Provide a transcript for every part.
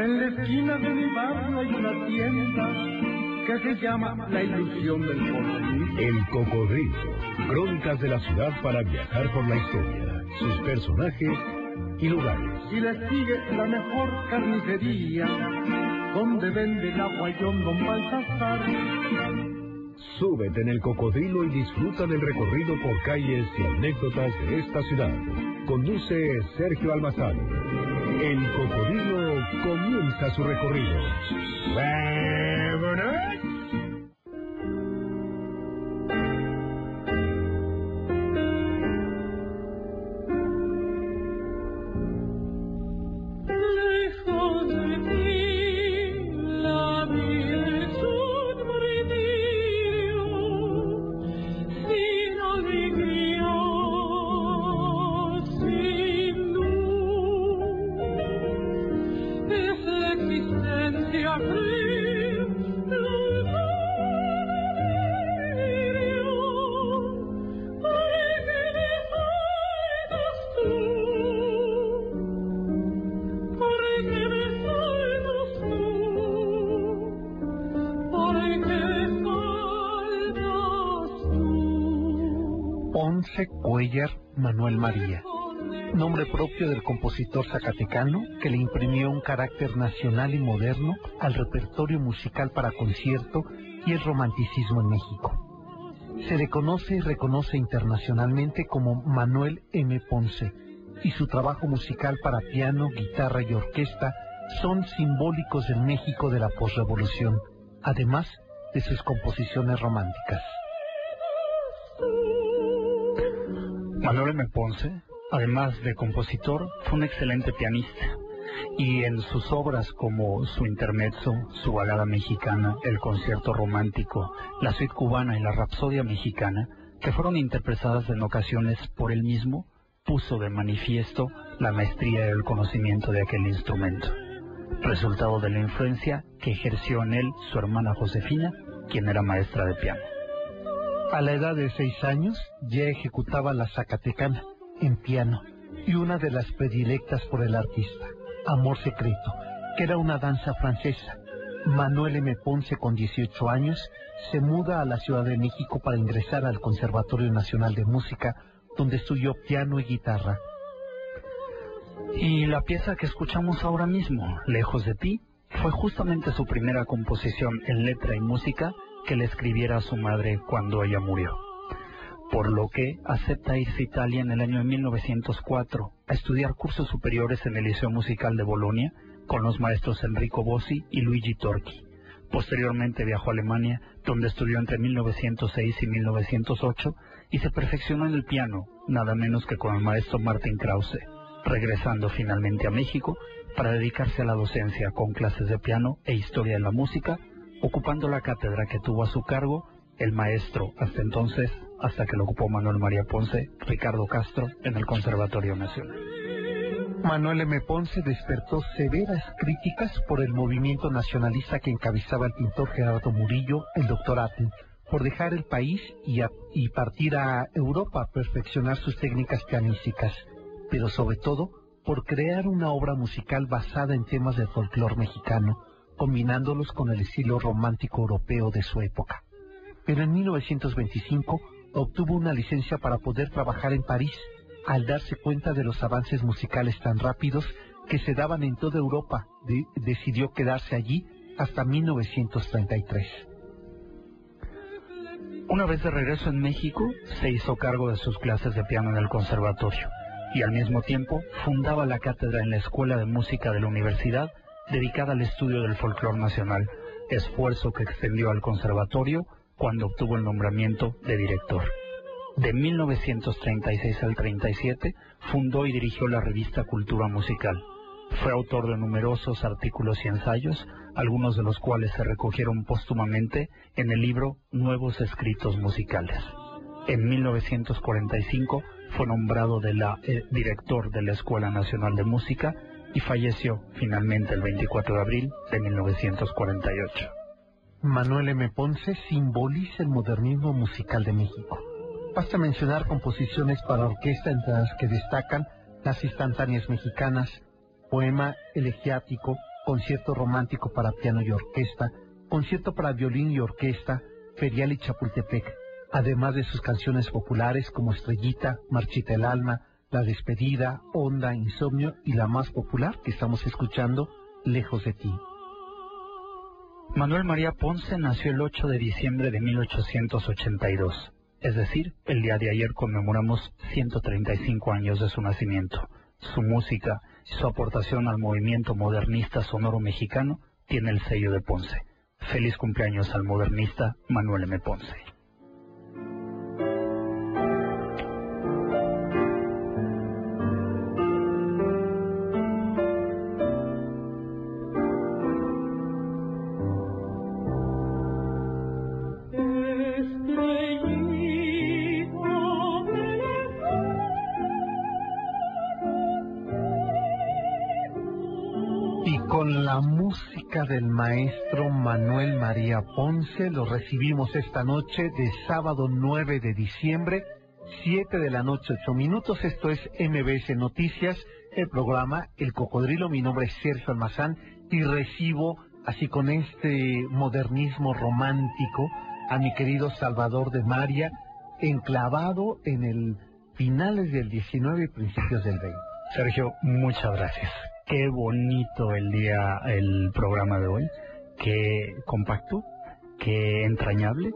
En la esquina de mi barrio hay una tienda que se llama La Ilusión del Cocodrilo. El Cocodrilo. Crónicas de la ciudad para viajar por la historia, sus personajes y lugares. Y le sigue la mejor carnicería, donde vende el aguayón Don Baltasar. Súbete en el cocodrilo y disfruta del recorrido por calles y anécdotas de esta ciudad. Conduce Sergio Almazán. El cocodrilo comienza su recorrido. María, nombre propio del compositor zacatecano que le imprimió un carácter nacional y moderno al repertorio musical para concierto y el romanticismo en México. Se le conoce y reconoce internacionalmente como Manuel M. Ponce, y su trabajo musical para piano, guitarra y orquesta son simbólicos del México de la posrevolución, además de sus composiciones románticas. M. Ponce, además de compositor, fue un excelente pianista y en sus obras como su intermezzo, su balada mexicana, el concierto romántico, la suite cubana y la rapsodia mexicana, que fueron interpretadas en ocasiones por él mismo, puso de manifiesto la maestría y el conocimiento de aquel instrumento, resultado de la influencia que ejerció en él su hermana Josefina, quien era maestra de piano. A la edad de seis años ya ejecutaba la Zacatecana en piano y una de las predilectas por el artista, Amor Secreto, que era una danza francesa. Manuel M. Ponce, con 18 años, se muda a la Ciudad de México para ingresar al Conservatorio Nacional de Música, donde estudió piano y guitarra. Y la pieza que escuchamos ahora mismo, Lejos de ti, fue justamente su primera composición en letra y música que le escribiera a su madre cuando ella murió. Por lo que acepta irse a Italia en el año de 1904 a estudiar cursos superiores en el Liceo Musical de Bolonia con los maestros Enrico Bossi y Luigi Torchi. Posteriormente viajó a Alemania, donde estudió entre 1906 y 1908 y se perfeccionó en el piano, nada menos que con el maestro Martin Krause, regresando finalmente a México para dedicarse a la docencia con clases de piano e historia de la música, ocupando la cátedra que tuvo a su cargo el maestro hasta entonces, hasta que lo ocupó Manuel María Ponce, Ricardo Castro, en el Conservatorio Nacional. Manuel M. Ponce despertó severas críticas por el movimiento nacionalista que encabezaba el pintor Gerardo Murillo, el doctor Atten, por dejar el país y, y partir a Europa a perfeccionar sus técnicas pianísticas, pero sobre todo por crear una obra musical basada en temas del folclore mexicano, combinándolos con el estilo romántico europeo de su época. Pero en 1925 obtuvo una licencia para poder trabajar en París, al darse cuenta de los avances musicales tan rápidos que se daban en toda Europa, de- decidió quedarse allí hasta 1933. Una vez de regreso en México, se hizo cargo de sus clases de piano en el conservatorio y al mismo tiempo fundaba la cátedra en la Escuela de Música de la Universidad dedicada al estudio del folclore nacional, esfuerzo que extendió al conservatorio cuando obtuvo el nombramiento de director. De 1936 al 37 fundó y dirigió la revista Cultura Musical. Fue autor de numerosos artículos y ensayos, algunos de los cuales se recogieron póstumamente en el libro Nuevos Escritos Musicales. En 1945 fue nombrado de la, eh, director de la Escuela Nacional de Música y falleció finalmente el 24 de abril de 1948. Manuel M. Ponce simboliza el modernismo musical de México. Basta mencionar composiciones para orquesta entre las que destacan las instantáneas mexicanas, poema elegiático, concierto romántico para piano y orquesta, concierto para violín y orquesta, Ferial y Chapultepec, además de sus canciones populares como Estrellita, Marchita el Alma, La Despedida, Onda, Insomnio y la más popular que estamos escuchando, Lejos de ti. Manuel María Ponce nació el 8 de diciembre de 1882, es decir, el día de ayer conmemoramos 135 años de su nacimiento. Su música y su aportación al movimiento modernista sonoro mexicano tiene el sello de Ponce. Feliz cumpleaños al modernista Manuel M. Ponce. Del maestro Manuel María Ponce lo recibimos esta noche de sábado 9 de diciembre, 7 de la noche, 8 minutos. Esto es MBS Noticias, el programa El Cocodrilo. Mi nombre es Sergio Almazán y recibo, así con este modernismo romántico, a mi querido Salvador de María, enclavado en el finales del 19 y principios del 20. Sergio, muchas gracias. Qué bonito el día, el programa de hoy. Qué compacto, qué entrañable.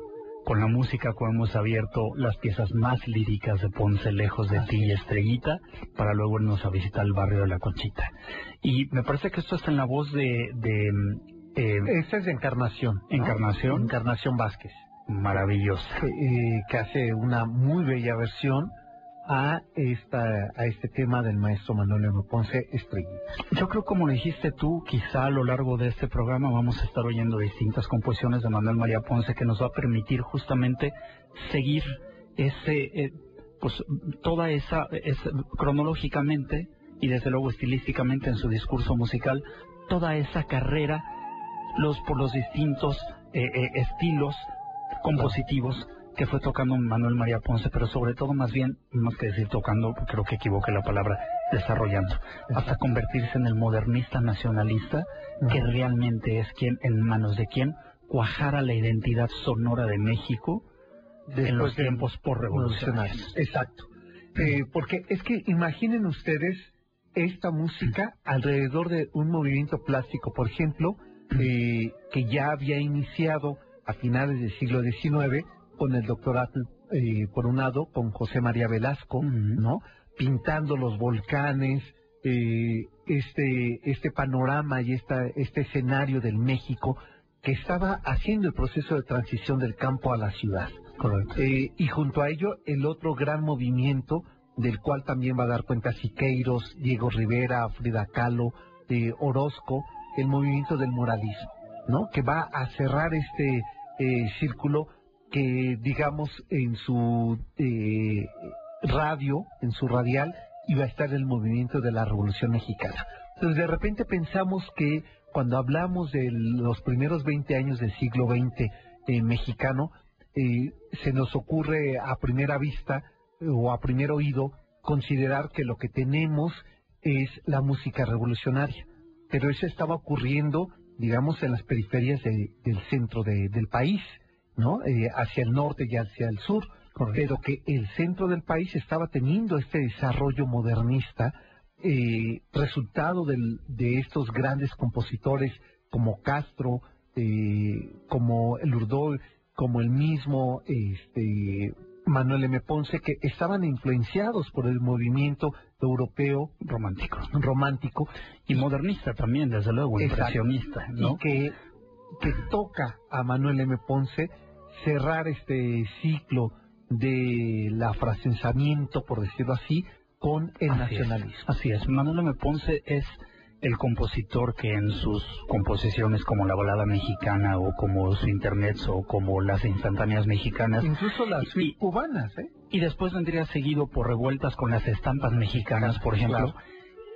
Con la música como hemos abierto las piezas más líricas de Ponce, Lejos de ti y Estrellita, para luego irnos a visitar el barrio de La Conchita. Y me parece que esto está en la voz de... de eh, Esta es de Encarnación. Encarnación. Encarnación Vázquez. maravillosa. que, eh, que hace una muy bella versión a esta a este tema del maestro Manuel M. Ponce Estrellita. Yo creo, como dijiste tú, quizá a lo largo de este programa vamos a estar oyendo distintas composiciones de Manuel María Ponce que nos va a permitir justamente seguir ese, eh, pues toda esa, esa- cronológicamente y desde luego estilísticamente en su discurso musical, toda esa carrera los por los distintos eh, eh, estilos compositivos que fue tocando Manuel María Ponce, pero sobre todo más bien, más que decir tocando, creo que equivoqué la palabra, desarrollando, hasta convertirse en el modernista nacionalista que realmente es quien, en manos de quien, cuajara la identidad sonora de México en los Después de- tiempos revolucionarios. postrevolucionarios. Exacto. Eh, porque es que imaginen ustedes esta música alrededor de un movimiento plástico, por ejemplo, eh, que ya había iniciado a finales del siglo XIX con el doctorato, eh, por un lado, con José María Velasco. ¿no? Pintando los volcanes, eh, este, este panorama y esta, este escenario del México que estaba haciendo el proceso de transición del campo a la ciudad. Correcto. Eh, y junto a ello, el otro gran movimiento, del cual también va a dar cuenta Siqueiros, Diego Rivera, Frida Kahlo, eh, Orozco, el movimiento del moralismo, ¿no? Que va a cerrar este círculo que, digamos, en su eh, radio, en su radial, iba a estar el movimiento de la Revolución Mexicana. Entonces, de repente pensamos que cuando hablamos de los primeros 20 años del siglo XX eh, mexicano, eh, se nos ocurre a primera vista eh, o a primer oído considerar que lo que tenemos es la música revolucionaria. Pero eso estaba ocurriendo, digamos, en las periferias de- del centro de- del país, ¿no? Eh, hacia el norte y hacia el sur. Pero que el centro del país estaba teniendo este desarrollo modernista, eh, resultado del- de estos grandes compositores como Castro, eh, como el Urdol, como el mismo este, Manuel M. Ponce, que estaban influenciados por el movimiento europeo Romántico. romántico Y modernista también, desde luego, impresionista, ¿no? y que, que toca a Manuel M. Ponce cerrar este ciclo del afrancesamiento, por decirlo así, con el Así es, nacionalismo. así es. Manuel M. Ponce es el compositor que en sus composiciones como la balada mexicana o como su internet o como las instantáneas mexicanas Incluso las Y- cubanas, ¿eh? y después vendría seguido por revueltas con las estampas mexicanas, por ejemplo, Claro.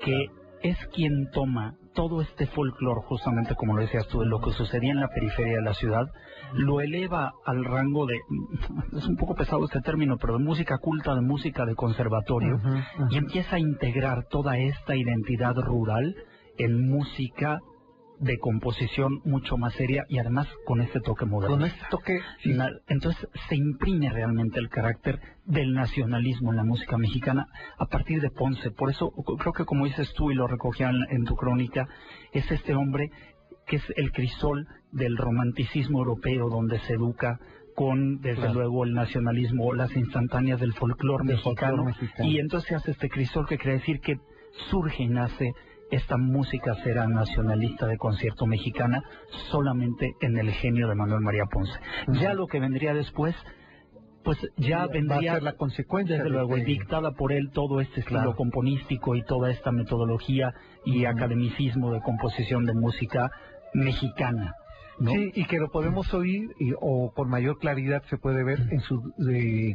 que es quien toma todo este folclore, justamente como lo decías tú, de lo que sucedía en la periferia de la ciudad, lo eleva al rango de, es un poco pesado este término, pero de música culta, de música de conservatorio, y empieza a integrar toda esta identidad rural en música de composición mucho más seria y además con este toque moderno. Con este toque, Entonces se imprime realmente el carácter del nacionalismo en la música mexicana a partir de Ponce. Por eso creo que como dices tú y lo recogían en tu crónica, es este hombre que es el crisol del romanticismo europeo donde se educa con, desde luego, el nacionalismo, las instantáneas del folclore mexicano, mexicano, y entonces se hace este crisol que quiere decir que surge y nace esta música será nacionalista de concierto mexicana solamente en el genio de Manuel María Ponce. Ya lo que vendría después, pues ya vendría a ser la consecuencia desde luego dictada por él todo este estilo componístico y toda esta metodología y academicismo de composición de música mexicana. Sí, y que lo podemos oír o con mayor claridad se puede ver en sus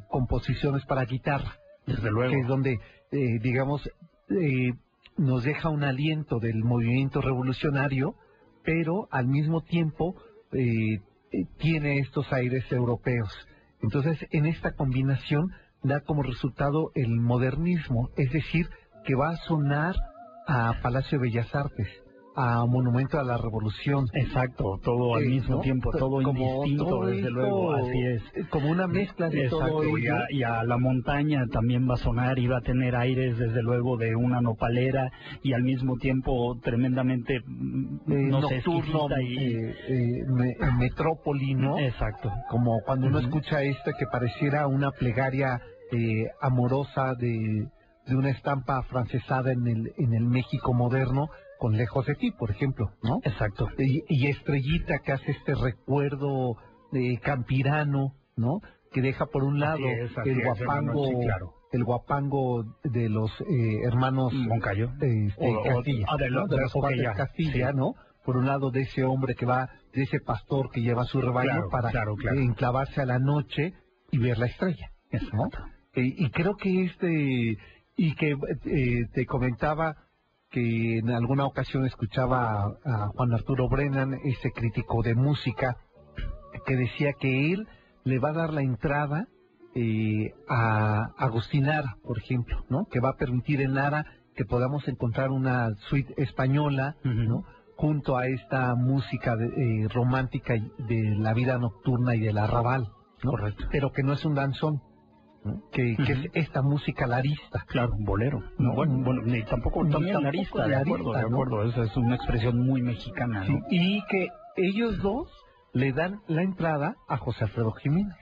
composiciones para guitarra. Desde luego. Que es donde, eh, digamos, eh, nos deja un aliento del movimiento revolucionario, pero al mismo tiempo eh, tiene estos aires europeos. Entonces, en esta combinación da como resultado el modernismo, es decir, que va a sonar a Palacio de Bellas Artes, a Monumento a la Revolución. Exacto, todo al mismo tiempo, todo indistinto, desde luego, así es. Como una mezcla de todo y a, la montaña también va a sonar y va a tener aires, desde luego, de una nopalera y al mismo tiempo tremendamente, no nocturno, sé, y... Eh, eh, metrópoli, ¿no? Exacto. Como cuando uno escucha esto que pareciera una plegaria eh, amorosa de, de una estampa francesada en el, en el México moderno, con Lejos de ti, por ejemplo, ¿no? Exacto. Y, Estrellita que hace este recuerdo de campirano, ¿no? Que deja por un lado el guapango, el guapango de los eh, hermanos Moncayo, este, Castilla, de, los Castilla, ¿no? Por un lado de ese hombre que va, de ese pastor que lleva su rebaño para enclavarse a la noche y ver la estrella, ¿no? y creo que este y que eh, te comentaba que en alguna ocasión escuchaba a, Juan Arturo Brennan, ese crítico de música, que decía que él le va a dar la entrada eh, a Agustín Lara, por ejemplo, ¿no? Que va a permitir en Lara que podamos encontrar una suite española, ¿no? Junto a esta música eh, romántica de la vida nocturna y del arrabal, ¿no? Correcto. Pero que no es un danzón, que, es esta música larista. Claro, bolero. No, bueno, bueno ni tampoco también larista, de acuerdo, de acuerdo. Esa es una expresión muy mexicana. y que ellos dos le dan la entrada a José Alfredo Jiménez.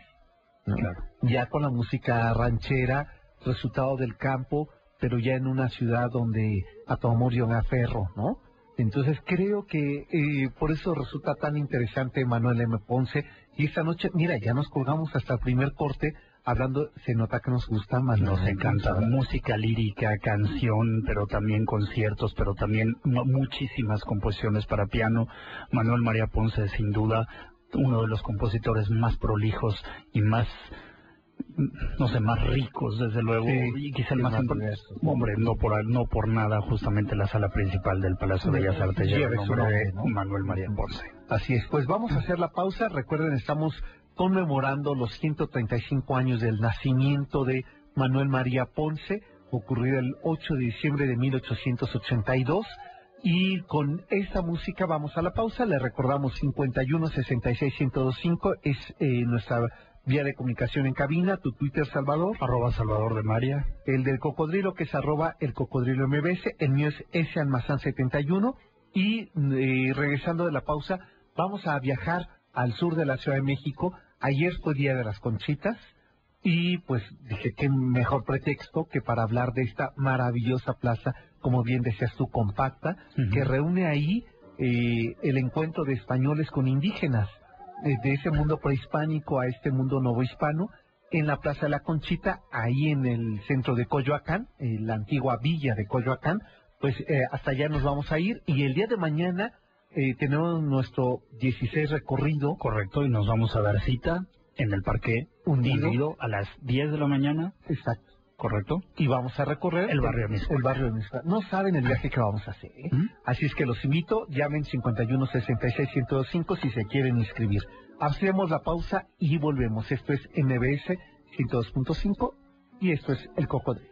Claro. Ya con la música ranchera, resultado del campo, pero ya en una ciudad donde a tu amor yo me aferro, ¿no? Entonces creo que eh, por eso resulta tan interesante Manuel M. Ponce. Y esta noche, mira, ya nos colgamos hasta el primer corte hablando, se nota que nos gusta más. Nos encanta música lírica, canción, pero también conciertos, pero también muchísimas composiciones para piano. Manuel María Ponce, sin duda, uno de los compositores más prolijos y más no sé, más ricos, desde luego, y quizá el más, hombre, no por no por nada, justamente la sala principal del Palacio de Bellas Artes lleva el nombre de Manuel María Ponce. Así es, pues vamos a hacer la pausa. Recuerden, estamos conmemorando los 135 años del nacimiento de Manuel María Ponce, ocurrido el 8 de diciembre de 1882. Y con esta música vamos a la pausa. Le recordamos 51 66 1025 es eh, nuestra vía de comunicación en cabina. Tu Twitter, Salvador. Arroba Salvador de María. El del cocodrilo, que es arroba el cocodrilo MBS. El mío es S Almazán 71. Y eh, regresando de la pausa, vamos a viajar al sur de la Ciudad de México. Ayer fue Día de las Conchitas y pues dije qué mejor pretexto que para hablar de esta maravillosa plaza, como bien decías tú, compacta, que reúne ahí eh, el encuentro de españoles con indígenas, eh, de ese mundo prehispánico a este mundo novohispano, en la Plaza de la Conchita, ahí en el centro de Coyoacán, en la antigua villa de Coyoacán, pues eh, hasta allá nos vamos a ir y el día de mañana eh, tenemos nuestro 16 recorrido. Correcto, y nos vamos a dar cita en el parque hundido, a las 10 de la mañana. Exacto. Correcto. Y vamos a recorrer el barrio de El barrio de No saben el viaje que vamos a hacer. ¿eh? Así es que los invito, llamen 51 66 105 si se quieren inscribir. Hacemos la pausa y volvemos. Esto es MBS 102.5 y esto es El Cocodrilo.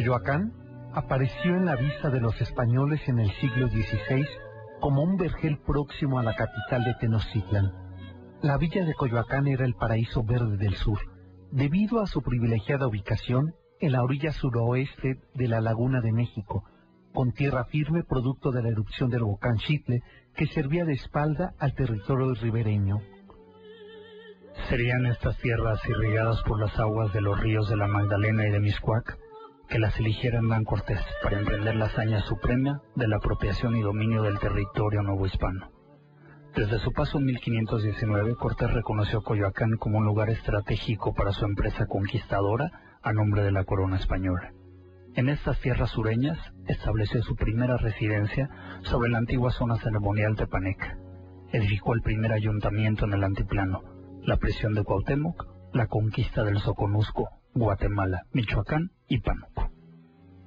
Coyoacán apareció en la vista de los españoles en el siglo XVI como un vergel próximo a la capital de Tenochtitlan. La villa de Coyoacán era el paraíso verde del sur, debido a su privilegiada ubicación en la orilla suroeste de la Laguna de México, con tierra firme producto de la erupción del volcán Chitle que servía de espalda al territorio ribereño. Serían estas tierras irrigadas por las aguas de los ríos de la Magdalena y de Miscuac que las eligiera Hernán Cortés para emprender la hazaña suprema de la apropiación y dominio del territorio novohispano. Desde su paso en 1519, Cortés reconoció Coyoacán como un lugar estratégico para su empresa conquistadora a nombre de la corona española. En estas tierras sureñas estableció su primera residencia sobre la antigua zona ceremonial tepaneca. Edificó el primer ayuntamiento en el antiplano, la prisión de Cuauhtémoc, la conquista del Soconusco, Guatemala, Michoacán y Pánuco.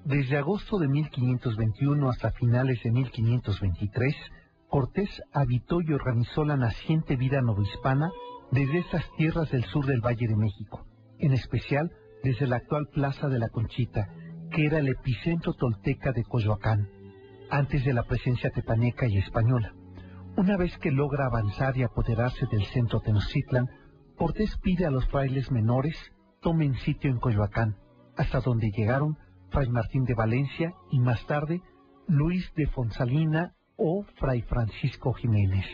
Desde agosto de 1521 hasta finales de 1523, Cortés habitó y organizó la naciente vida novohispana desde estas tierras del sur del Valle de México, en especial desde la actual Plaza de la Conchita, que era el epicentro tolteca de Coyoacán, antes de la presencia tepaneca y española. Una vez que logra avanzar y apoderarse del centro Tenochtitlan, Cortés pide a los frailes menores tomen sitio en Coyoacán, hasta donde llegaron Fray Martín de Valencia y más tarde Luis de Fonsalina o Fray Francisco Jiménez.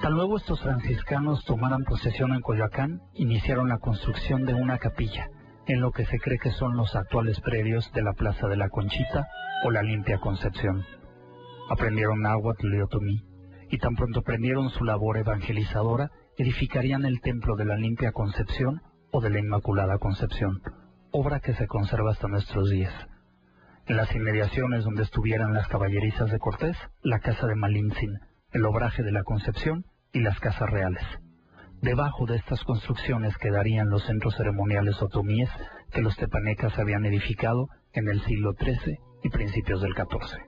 Tan luego estos franciscanos tomaran posesión en Coyoacán, iniciaron la construcción de una capilla, en lo que se cree que son los actuales predios de la Plaza de la Conchita o la Limpia Concepción. Aprendieron náhuatl y y tan pronto aprendieron su labor evangelizadora, edificarían el templo de la Limpia Concepción o de la Inmaculada Concepción, obra que se conserva hasta nuestros días. En las inmediaciones donde estuvieran las caballerizas de Cortés, la casa de Malintzin, el obraje de la Concepción y las casas reales. Debajo de estas construcciones quedarían los centros ceremoniales otomíes que los tepanecas habían edificado en el siglo XIII y principios del XIV.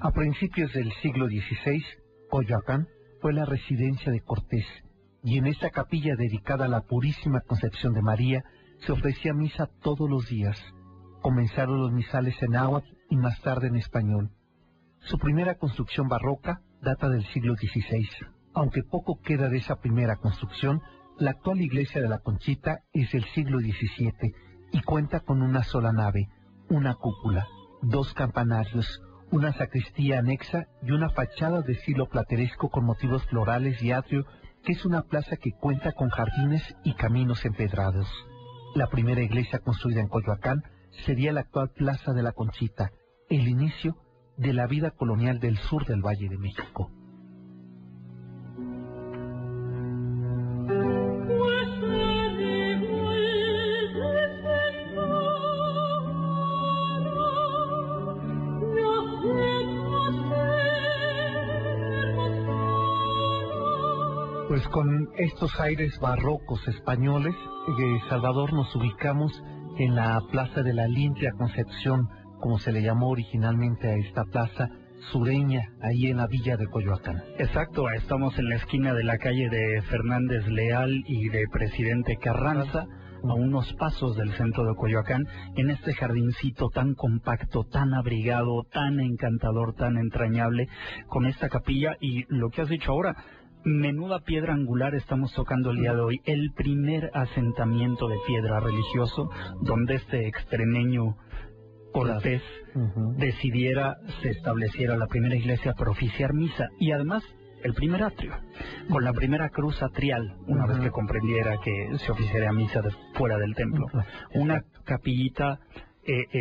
A principios del siglo XVI, Coyoacán fue la residencia de Cortés, y en esta capilla dedicada a la Purísima Concepción de María se ofrecía misa todos los días. Comenzaron los misales en náhuatl y más tarde en español. Su primera construcción barroca data del siglo XVI. Aunque poco queda de esa primera construcción, la actual iglesia de la Conchita es del siglo XVII y cuenta con una sola nave, una cúpula, dos campanarios, una sacristía anexa y una fachada de estilo plateresco con motivos florales y atrio, que es una plaza que cuenta con jardines y caminos empedrados. La primera iglesia construida en Coyoacán sería la actual Plaza de la Conchita, el inicio de la vida colonial del sur del Valle de México. Pues con estos aires barrocos españoles, eh, Salvador nos ubicamos en la Plaza de la Limpia Concepción, como se le llamó originalmente a esta plaza sureña, ahí en la villa de Coyoacán. Exacto, estamos en la esquina de la calle de Fernández Leal y de Presidente Carranza, a unos pasos del centro de Coyoacán, en este jardincito tan compacto, tan abrigado, tan encantador, tan entrañable, con esta capilla y lo que has dicho ahora, menuda piedra angular estamos tocando el día de hoy. El primer asentamiento de piedra religioso donde este extremeño Cortés decidiera, se estableciera la primera iglesia para oficiar misa y además el primer atrio, con la primera cruz atrial, una vez que comprendiera que se oficiaría misa de- fuera del templo. Una capillita eh, eh,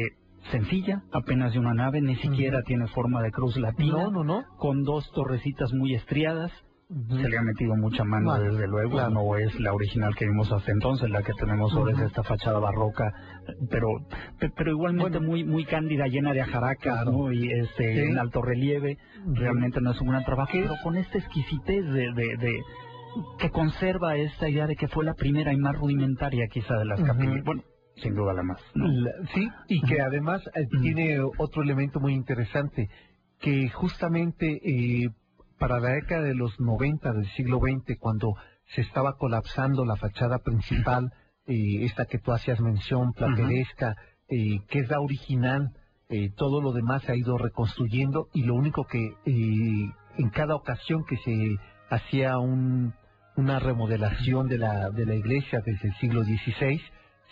sencilla, apenas de una nave, ni siquiera tiene forma de cruz latina, No, no, no. con dos torrecitas muy estriadas. Se le ha metido mucha mano, Bueno, desde luego. claro. No es la original que vimos hasta entonces, la que tenemos ahora es esta fachada barroca, pero pe- pero igualmente Bueno. muy muy cándida, llena de ajaracas, Claro. ¿no? Y este, Sí. en alto relieve. Realmente no es un gran trabajo, ¿Qué? pero con esta exquisitez de, de, de- que conserva esta idea de que fue la primera y más rudimentaria quizá de las capillas. Bueno, sin duda la más. ¿no? La- sí, y que además eh, tiene otro elemento muy interesante, que justamente eh, para la década de los 90 del siglo XX, cuando se estaba colapsando la fachada principal, eh, esta que tú hacías mención, plateresca, eh, que es la original, eh, todo lo demás se ha ido reconstruyendo y lo único que en cada ocasión que se hacía un, una remodelación de la, de la iglesia desde el siglo XVI,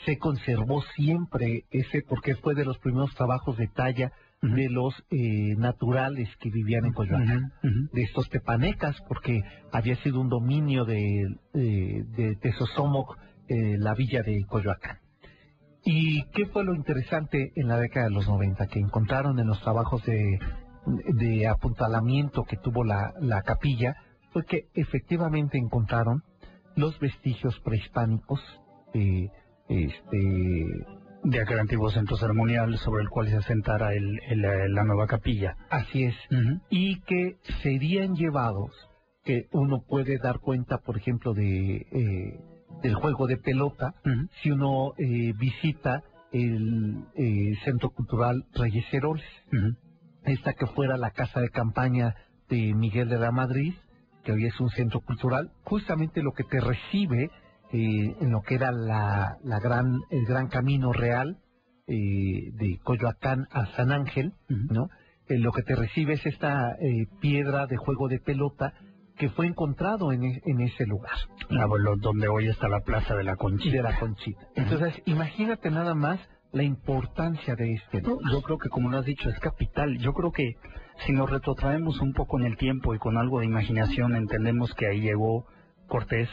se conservó siempre ese, porque fue de los primeros trabajos de talla De los eh, naturales que vivían en Coyoacán, de estos tepanecas, porque había sido un dominio de, de, de Tezosomoc, eh, la villa de Coyoacán. ¿Y qué fue lo interesante en la década de los 90? Que encontraron en los trabajos de, de apuntalamiento que tuvo la, la capilla, fue que efectivamente encontraron los vestigios prehispánicos, eh, este, De aquel antiguo centro ceremonial sobre el cual se asentara el, el, eh, la nueva capilla. así es, y que serían llevados, que uno puede dar cuenta, por ejemplo, de eh, del juego de pelota, si uno eh, visita el eh, Centro Cultural Reyes Heroles, esta que fuera la casa de campaña de Miguel de la Madrid, que hoy es un centro cultural, justamente lo que te recibe eh, en lo que era la, la gran, el gran camino real eh, de Coyoacán a San Ángel. ¿no? Eh, lo que te recibe es esta eh, piedra de juego de pelota que fue encontrado en, e- en ese lugar donde hoy está la plaza de la Conchita. de la Conchita. Entonces, imagínate nada más la importancia de este No, lugar. Yo creo que, como lo has dicho, es capital. Yo creo que si nos retrotraemos un poco en el tiempo y con algo de imaginación, entendemos que ahí llegó Cortés,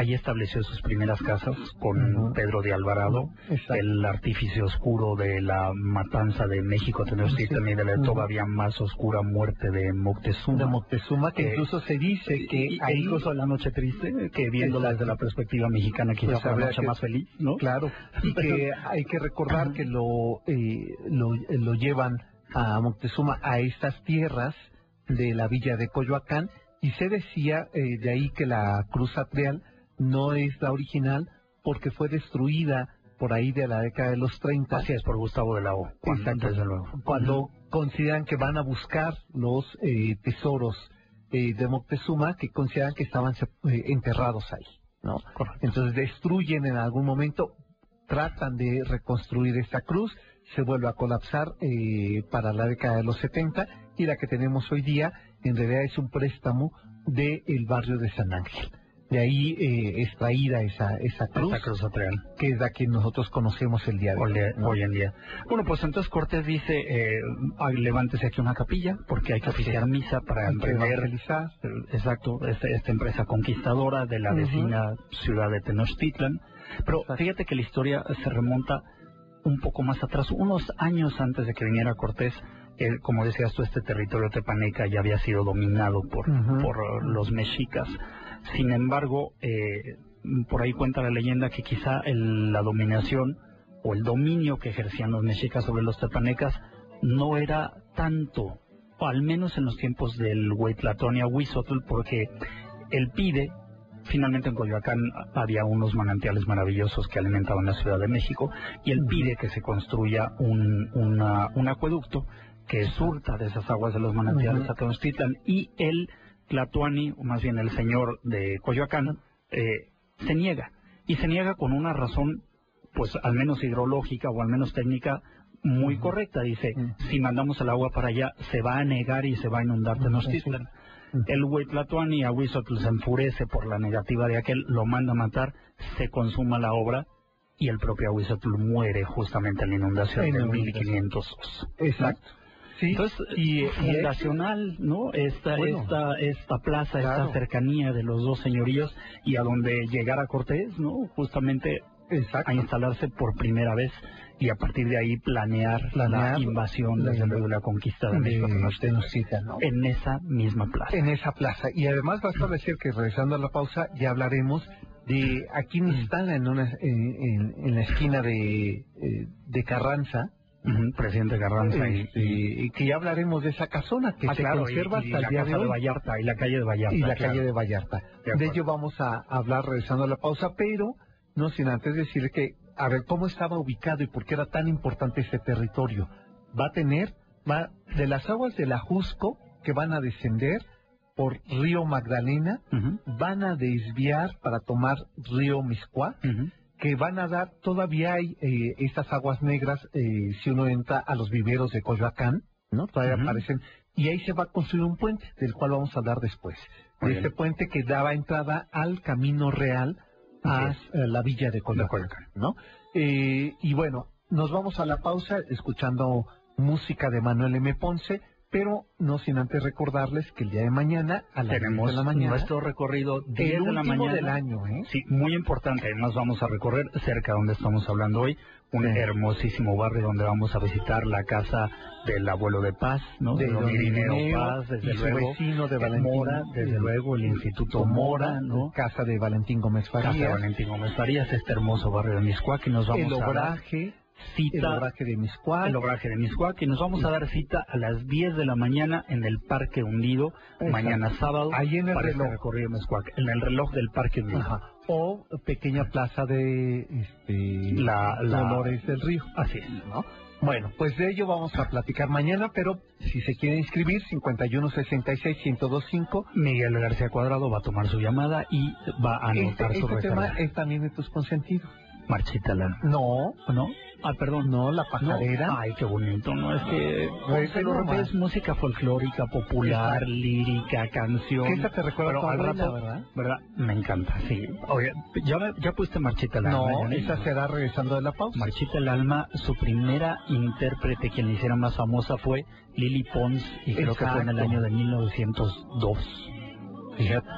ahí estableció sus primeras casas con. Pedro de Alvarado, Exacto. el artífice oscuro de la matanza de México Tenochtitlan y de la todavía más oscura muerte de Moctezuma. de Moctezuma, que Eh, incluso se dice que Y- ahí, incluso la noche triste, que viéndola desde la perspectiva mexicana quizá Pues la noche que- más feliz, ¿no? claro, y que hay que recordar que lo, eh, lo, lo llevan a Moctezuma a estas tierras de la villa de Coyoacán y se decía eh, de ahí que la cruz atrial no es la original porque fue destruida por ahí de la década de los 30 Así es, por Gustavo de la O, cuando- desde luego. cuando consideran que van a buscar los eh, tesoros eh, de Moctezuma que consideran que estaban eh, enterrados ahí, ¿no? Correcto. Entonces destruyen en algún momento, tratan de reconstruir esta cruz, se vuelve a colapsar eh, para la década de los 70 y la que tenemos hoy día en realidad es un préstamo del barrio de San Ángel. De ahí eh, extraída esa, esa cruz, Esta cruz que es la que nosotros conocemos el día de hoy. hoy, ¿no? hoy en día. Bueno, pues entonces Cortés dice, eh, levántese aquí una capilla, porque hay que oficiar misa para emprender, exacto, este- esta empresa conquistadora de la vecina ciudad de Tenochtitlan. Pero Exacto. fíjate que la historia se remonta un poco más atrás, unos años antes de que viniera Cortés, eh, como decías tú, este territorio tepaneca ya había sido dominado por, por los mexicas. Sin embargo, eh, por ahí cuenta la leyenda que quizá el- la dominación o el dominio que ejercían los mexicas sobre los tepanecas no era tanto, o al menos en los tiempos del Huitlatón y Ahuizotl, porque el PIDE, finalmente en Coyoacán había unos manantiales maravillosos que alimentaban la Ciudad de México, y el pide que se construya un, una- un acueducto que surta de esas aguas de los manantiales Ujú. a Tenochtitlan, y el Tlatuani, o más bien el señor de Coyoacán, eh, se niega. Y se niega con una razón, pues al menos hidrológica o al menos técnica, muy correcta. Dice, si mandamos el agua para allá, se va a negar y se va a inundar Tenochtitlan. El Huitlatuani Ahuizotl se enfurece por la negativa de aquel, lo manda a matar, se consuma la obra y el propio Ahuizotl muere justamente en la inundación inundación. 1502. Exacto. Sí. Entonces, y, fundacional, ¿no? Esta, Bueno. esta, esta plaza, Claro. esta cercanía de los dos señoríos y a donde llegara Cortés, ¿no? Justamente exacto. a instalarse por primera vez y a partir de ahí planear, Planear la invasión, desde luego la conquista de de México Tenochtitlan, Tenochtitlan, ¿no? en esa misma plaza. en esa plaza. Y además basta decir que regresando a la pausa ya hablaremos de aquí nos instala en, una, en, en- en la esquina de, eh, de Carranza, Presidente Carranza y, y- y que ya hablaremos de esa casona que ah, se claro, conserva hasta el la día casa de de, hoy. Vallarta y la calle de Vallarta. y la claro. calle de Vallarta. De De, ello vamos a hablar regresando a la pausa, pero no sin antes decir que, a ver, cómo estaba ubicado y por qué era tan importante este territorio. Va a tener, va de las aguas del Ajusco que van a descender por Río Magdalena, van a desviar para tomar Río Miscuá. Que van a dar, todavía hay eh, estas aguas negras, eh, si uno entra a los viveros de Coyoacán, ¿no? Todavía aparecen, y ahí se va a construir un puente, del cual vamos a hablar después. Muy De este bien. puente que daba entrada al Camino Real a eh, la villa de Coyoacán, Coyoacán. ¿no? Eh, y bueno, nos vamos a la pausa escuchando música de Manuel M. Ponce, pero no sin antes recordarles que el día de mañana, a las 10 Tenemos de la mañana, nuestro recorrido 10 el de la mañana. del año, ¿eh? Sí, muy importante. Nos vamos a recorrer cerca donde estamos hablando hoy, un Sí. hermosísimo barrio donde vamos a visitar la casa del abuelo de Paz, ¿no? de don don Irineo Paz, desde y su luego. vecino de Valentín Mora, desde luego el Instituto Mora, ¿no? Casa de Valentín Gómez Casa de Farías, Valentín Gómez Farías, este hermoso barrio de Miscuac, y nos vamos el a dar obraje, el cita obraje de Miscuac, el obraje de Miscuac y nos vamos a dar cita a las 10 de la mañana en el Parque Hundido, Exacto. mañana sábado, Ahí en el para reloj. este recorrido de Miscuac, en el reloj del Parque Hundido. Ajá. o pequeña plaza de este, La- la- Dolores del Río. Así es. ¿no? Bueno, pues de ello vamos a platicar mañana, pero si se quiere inscribir, 5166-1025. Miguel García Cuadrado va a tomar su llamada y va a anotar Este, su este tema es también de tus consentidos. Marchita la... No, ¿No? Ah, perdón. no, la No. pajarera. Ay, qué bonito, ¿no? Es que no más. repito, es música folclórica, popular, lírica, canción. Que esa te recuerda Pero al rato, ¿verdad? ¿verdad? Me encanta, sí. Oye, ¿ya, ya pusiste Marchita el Alma? No, esa será regresando de la pausa. Marchita el Alma, su primera intérprete, quien la hiciera más famosa fue Lily Pons, y creo que fue en el año de 1902. Fíjate.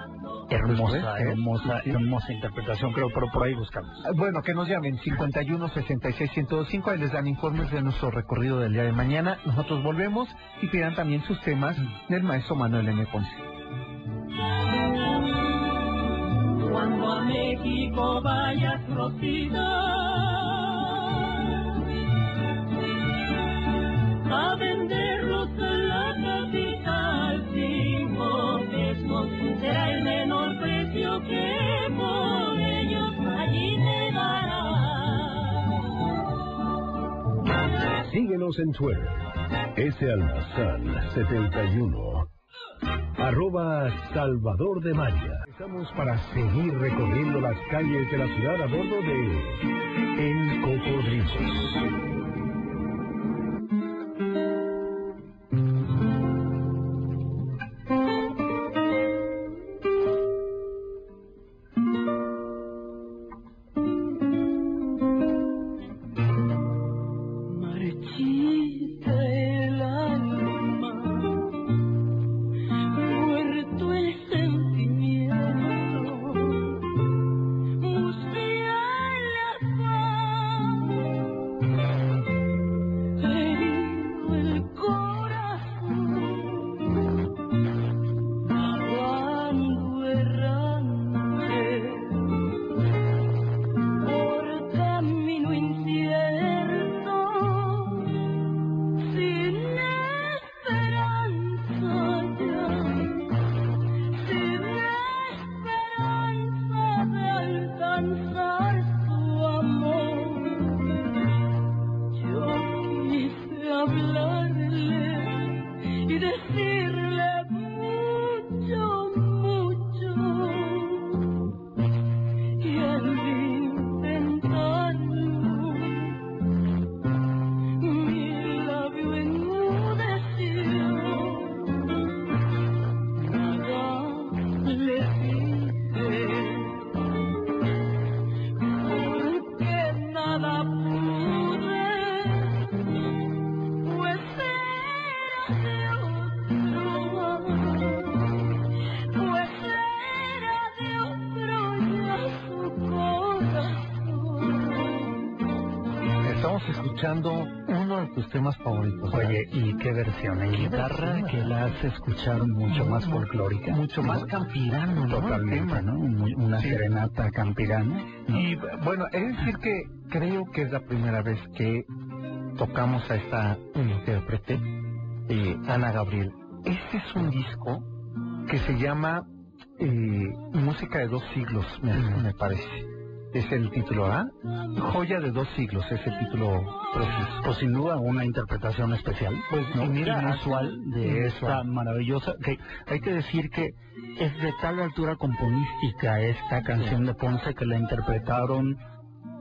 Hermosa, ¿eh? hermosa, Sí, sí. hermosa interpretación, creo, pero por ahí buscamos. Ah, Bueno, que nos llamen 51 66 105, ahí les dan informes de nuestro recorrido del día de mañana. Nosotros volvemos y pidan también sus temas del maestro Manuel M. Ponce. Cuando a México vayas, a venderlos Síguenos en Twitter. S. Almazán 71. Arroba Salvador de Maya. Estamos para seguir recorriendo las calles de la ciudad a bordo de El Cocodrilo. Oye, ¿y qué versión? En guitarra que la hace escuchar mucho más folclórica. Mucho más campirano, ¿no? Totalmente, ¿no? Una serenata campirana. Y bueno, es decir que creo que es la primera vez que tocamos a esta intérprete, eh, Ana Gabriel. Este es un disco que se llama eh, Música de dos siglos, me, me parece es el título A. Joya de dos siglos es el título preciso. Pues sin duda una interpretación especial. Pues ¿no? mira, de esta maravillosa. Que hay que decir que es de tal altura componística esta canción de Ponce que la interpretaron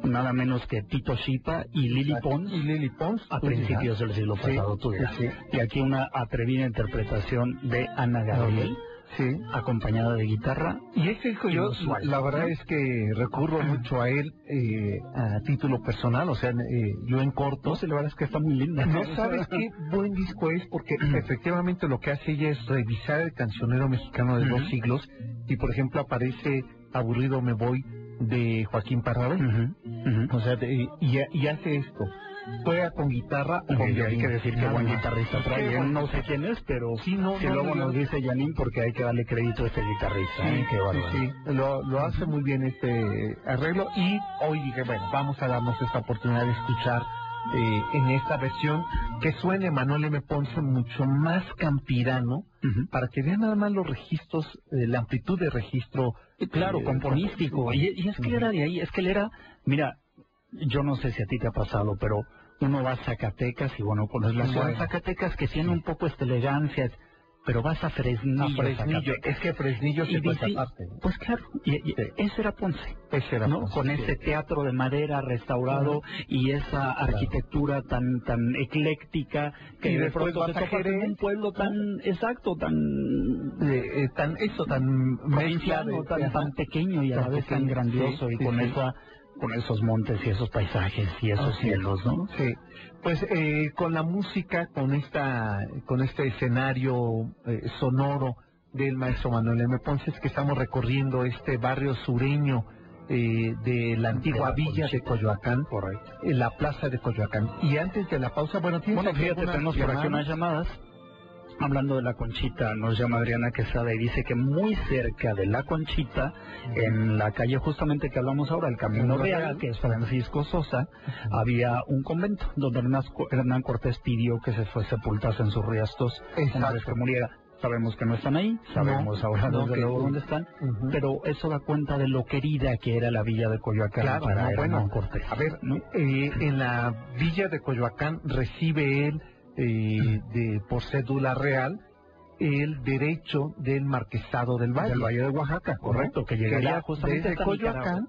nada menos que Tito Chipa y Lili Pons, y Lili Pons a principios del siglo pasado. tú dirás. Y aquí una atrevida interpretación de Ana Gabriel sí. acompañada de guitarra. Y ese hijo yo, Inusual, la verdad es que recurro mucho a él eh, a título personal, o sea, eh, yo en corto. No sé, la verdad es que está muy linda. No sabes qué buen disco es, porque efectivamente lo que hace ella es revisar el cancionero mexicano de dos siglos, y por ejemplo aparece Aburrido me voy de Joaquín Parrado, o sea, de- y, y hace esto, juega con guitarra o con hay que decir que buen guitarrista trae. buen No sé quién es, pero Sí, no, si no, luego no, nos dice Janine porque hay que darle crédito a este guitarrista. ¿eh? Qué bárbaro. sí, sí, lo, lo hace muy bien este arreglo y hoy dije, bueno, vamos a darnos esta oportunidad de escuchar eh, en esta versión que suene Manuel M. Ponce mucho más campirano para que vean nada más los registros, eh, la amplitud de registro. Claro, eh, componístico. Y, y es que era de ahí, es que él era, mira, yo no sé si a ti te ha pasado, pero uno va a Zacatecas y bueno, conoces la ciudad de. Zacatecas que tiene un poco esta elegancia, pero vas a Fresnillo, A Fresnillo, es que Fresnillo se esa parte. Pues claro, y, y ese era Ponce. Ese era ¿no? Ponce, Con sí. ese teatro de madera restaurado y esa arquitectura tan tan ecléctica que Y de pronto te topas en un pueblo tan exacto, tan Eh, eh, tan eso, tan provinciano, tan, tan pequeño y a la vez tan grandioso sí, y sí, con esa con esos montes y esos paisajes y esos Así cielos, ¿no? Sí, pues eh, con la música, con esta, con este escenario eh, sonoro del maestro Manuel M. Ponce es que estamos recorriendo este barrio sureño eh, de la antigua villa de. Coyoacán, Correcto. en la plaza de Coyoacán. Y antes de la pausa, bueno, ¿tienes Bueno, fíjate, tenemos por aquí unas llamadas. Hablando de la Conchita, nos llama Adriana Quesada y dice que muy cerca de la Conchita, en la calle justamente que hablamos ahora, el Camino Real, Real. que es Francisco Sosa, había un convento donde Hernán Cortés pidió que se fue sepultase en sus riastos una vez que muriera. Sabemos que no están ahí, sabemos No, ahora no, desde que- luego dónde están, pero eso da cuenta de lo querida que era la villa de Coyoacán Claro, para no, bueno, Cortés. A ver, ¿no? eh, en la villa de Coyoacán recibe él, eh, de, por cédula real, el derecho del marquesado del Valle. del Valle de Oaxaca, correcto, que llegaría justamente desde hasta Coyoacán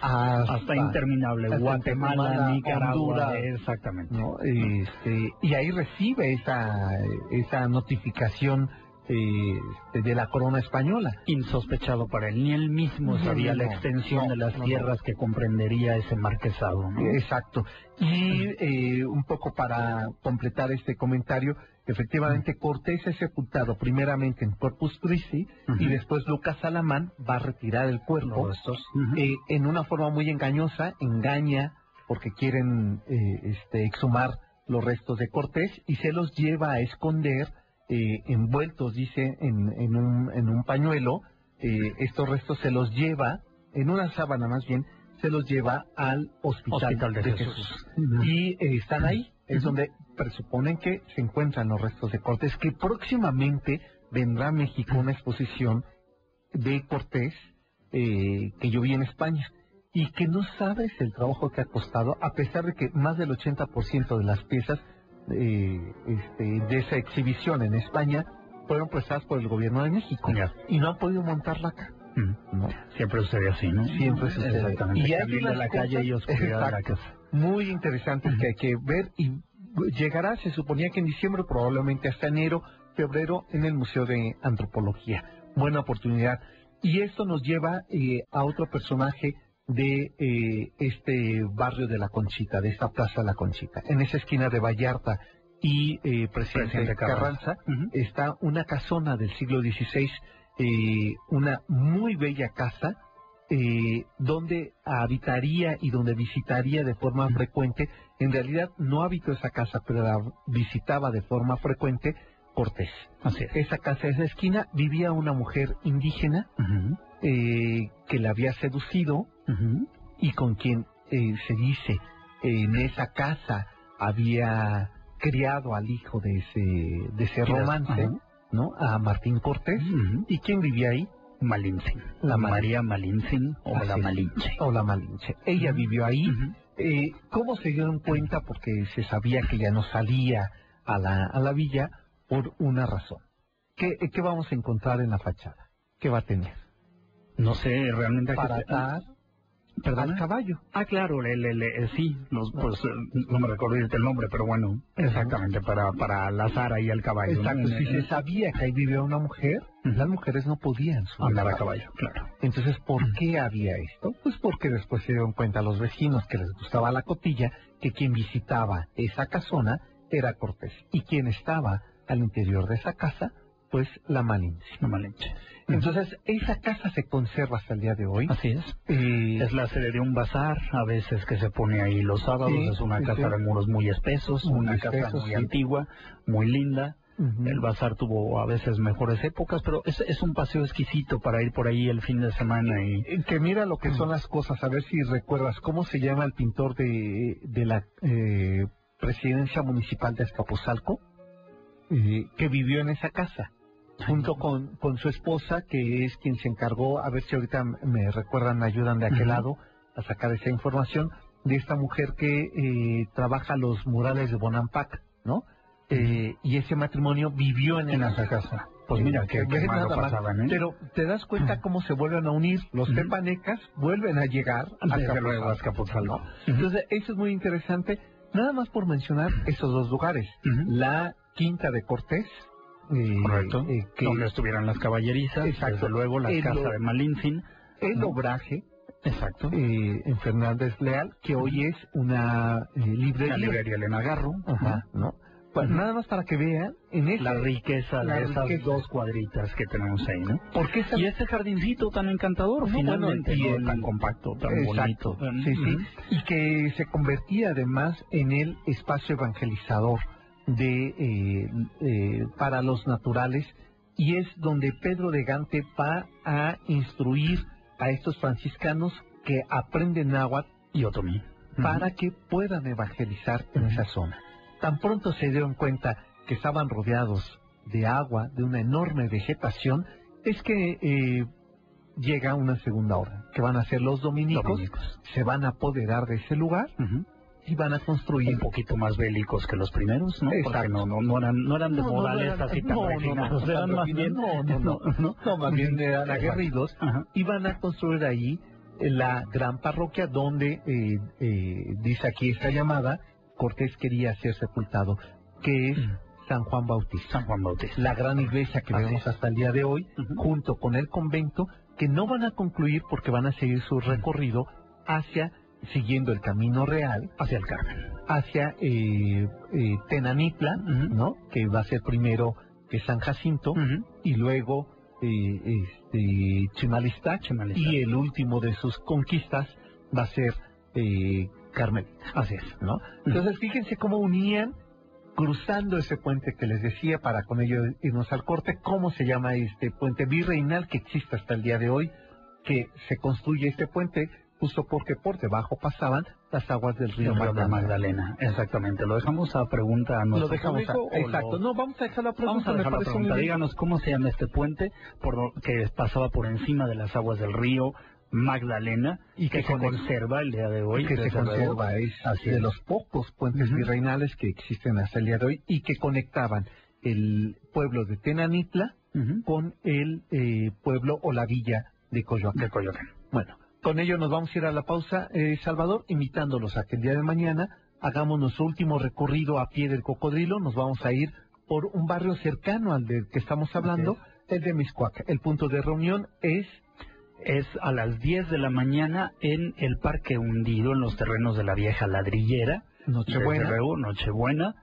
hasta, hasta interminable, hasta Guatemala, Nicaragua, Honduras. exactamente. ¿no? Este, y ahí recibe esa, esa notificación eh, de la corona española. Insospechado para él, ni él mismo sabía no, la extensión no, de las no, tierras que comprendería ese marquesado. Exacto. Y eh, un poco para completar este comentario, efectivamente Cortés es sepultado primeramente en Corpus Christi y después Lucas Alamán va a retirar el cuerpo. Ujú. eh, en una forma muy engañosa, engaña porque quieren eh, este, exhumar los restos de Cortés y se los lleva a esconder eh, envueltos, dice, en, en, un, en un pañuelo. eh, estos restos se los lleva, en una sábana más bien, se los lleva al hospital, Hospital de de Jesús. Y eh, están ahí, es donde presuponen que se encuentran los restos de Cortés, que próximamente vendrá a México una exposición de Cortés eh, que yo vi en España y que no sabes el trabajo que ha costado, a pesar de que más del 80% de las piezas eh, este, de esa exhibición en España fueron prestadas por el gobierno de México Ya. y no han podido montarla acá. ¿no? Siempre sucede así, ¿no? Siempre sucede. Exactamente. Y hay unas la calle y oscuridad la casa. muy interesantes que hay que ver y llegará, se suponía que en diciembre, probablemente hasta enero, febrero, en el Museo de Antropología. Buena oportunidad. Y esto nos lleva eh, a otro personaje de eh, este barrio de la Conchita, de esta plaza de la Conchita. En esa esquina de Vallarta y eh, Presidente, Presidente Carranza, está una casona del siglo XVI, eh, una muy bella casa eh, donde habitaría y donde visitaría de forma frecuente, en realidad no habitó esa casa, pero la visitaba de forma frecuente Cortés. Así es. Esa casa, esa esquina, vivía una mujer indígena eh, que la había seducido ujú. y con quien eh, se dice en esa casa había criado al hijo de ese, de ese romance. ¿no? A Martín Cortés. ¿Y quién vivía ahí? Malintzin. La María Malintzin o Así la. Malinche. O la Malinche. Ella vivió ahí. Eh, ¿Cómo se dieron cuenta? Porque se sabía que ya no salía a la, a la villa por una razón. ¿Qué, ¿Qué vamos a encontrar en la fachada? ¿Qué va a tener? No sé, realmente... Para atar ¿Perdona? al caballo. Ah, claro, el, el- el- sí, los, pues eh, no me recuerdo el nombre, pero bueno, exactamente, para, para lazar ahí al caballo. Exacto, si se sabía que ahí vivía una mujer, las mujeres no podían Andar a al caballo, claro. Entonces, ¿por qué había esto? Pues porque después se dieron cuenta los vecinos que les gustaba la cotilla, que quien visitaba esa casona era Cortés. Y quien estaba al interior de esa casa, pues la Malinche. Entonces, esa casa se conserva hasta el día de hoy. Así es. Eh, Es la sede de un bazar, a veces que se pone ahí los sábados, Sí, es una sí, casa sí. de muros muy espesos, Muy una casa muy antigua, muy linda. El bazar tuvo a veces mejores épocas, pero es, es un paseo exquisito para ir por ahí el fin de semana y... Eh, que mira lo que son las cosas, a ver si recuerdas cómo se llama el pintor de, de la eh, presidencia municipal de Azcapotzalco, eh, que vivió en esa casa, junto con, con su esposa, que es quien se encargó, a ver si ahorita me recuerdan, me ayudan de aquel lado a sacar esa información, de esta mujer que eh, trabaja los murales de Bonampak, ¿no? Eh, y ese matrimonio vivió en, En esa casa. Pues mira, nada más. pasaban, ¿eh? Pero te das cuenta cómo se vuelven a unir. Los tepanecas vuelven a llegar a luego, Azcapotzalco. ¿no? Ujú. Entonces, eso es muy interesante. Nada más por mencionar esos dos lugares. La Quinta de Cortés. Eh, Correcto. eh, que Donde estuvieran las caballerizas, Exacto. desde luego la casa lo- de Malintzin. el ¿no? obraje Exacto. eh, en Fernández Leal, que hoy es una eh, librería. la librería Elena Garro. Ajá, ¿no? Pues nada más para que vean en ese, La riqueza La de esas riqueza. dos cuadritas que tenemos ahí, ¿no? porque esa Y ese jardincito tan encantador, No, finalmente, bueno, y el- tan compacto, tan Exacto, bonito. sí, sí, Ujú. y que se convertía además en el espacio evangelizador de eh, eh, para los naturales y es donde Pedro de Gante va a instruir a estos franciscanos que aprenden náhuatl Y Otomí. para que puedan evangelizar en esa zona. Tan pronto se dieron cuenta que estaban rodeados de agua, de una enorme vegetación, es que eh, llega una segunda orden, que van a ser los dominicos, Dominicos. se van a apoderar de ese lugar. Y van a construir Un poquito más bélicos que los primeros, ¿no? Porque Exacto. no, no, no eran, no eran de No, modales así tan no, no, no, refinados, eran más bien... no, más bien eran aguerridos y van a construir ahí la gran parroquia donde eh, eh, dice aquí esta llamada Cortés quería ser sepultado, que es Mm. San Juan Bautista. San Juan Bautista. La gran iglesia que Así vemos es. hasta el día de hoy, junto con el convento, que no van a concluir porque van a seguir su recorrido hacia, siguiendo el camino real, Hacia el Carmen. hacia eh, eh, Tenanitla. ¿no? Que va a ser primero que San Jacinto y luego eh, este, Chimalistac. y el último de sus conquistas va a ser eh, Carmelita. Así es. ¿no? Entonces fíjense cómo unían cruzando ese puente que les decía para con ello irnos al corte, cómo se llama este puente virreinal que existe hasta el día de hoy, que se construye este puente justo porque por debajo pasaban las aguas del río Magdalena. Magdalena. Exactamente. Lo dejamos a pregunta a Lo nuestro dejamos a- exacto. lo- No, vamos a dejar la pregunta. Vamos a dejar la pregunta. Díganos cómo se llama este puente por lo- que pasaba por encima de las aguas del río Magdalena Y que que se conserva el día de hoy. que se conserva es Así de es. los pocos puentes Ujú. virreinales que existen hasta el día de hoy y que conectaban el pueblo de Tenanitla con el eh, pueblo o la villa de Coyoacán. de Coyoacán. Bueno, con ello nos vamos a ir a la pausa, eh, Salvador, invitándolos a que el día de mañana hagamos nuestro último recorrido a pie del cocodrilo. Nos vamos a ir por un barrio cercano al del que estamos hablando, el de Miscuac. El punto de reunión es Es a las 10 de la mañana en el Parque Hundido, en los terrenos de la vieja ladrillera. Nochebuena. Nochebuena,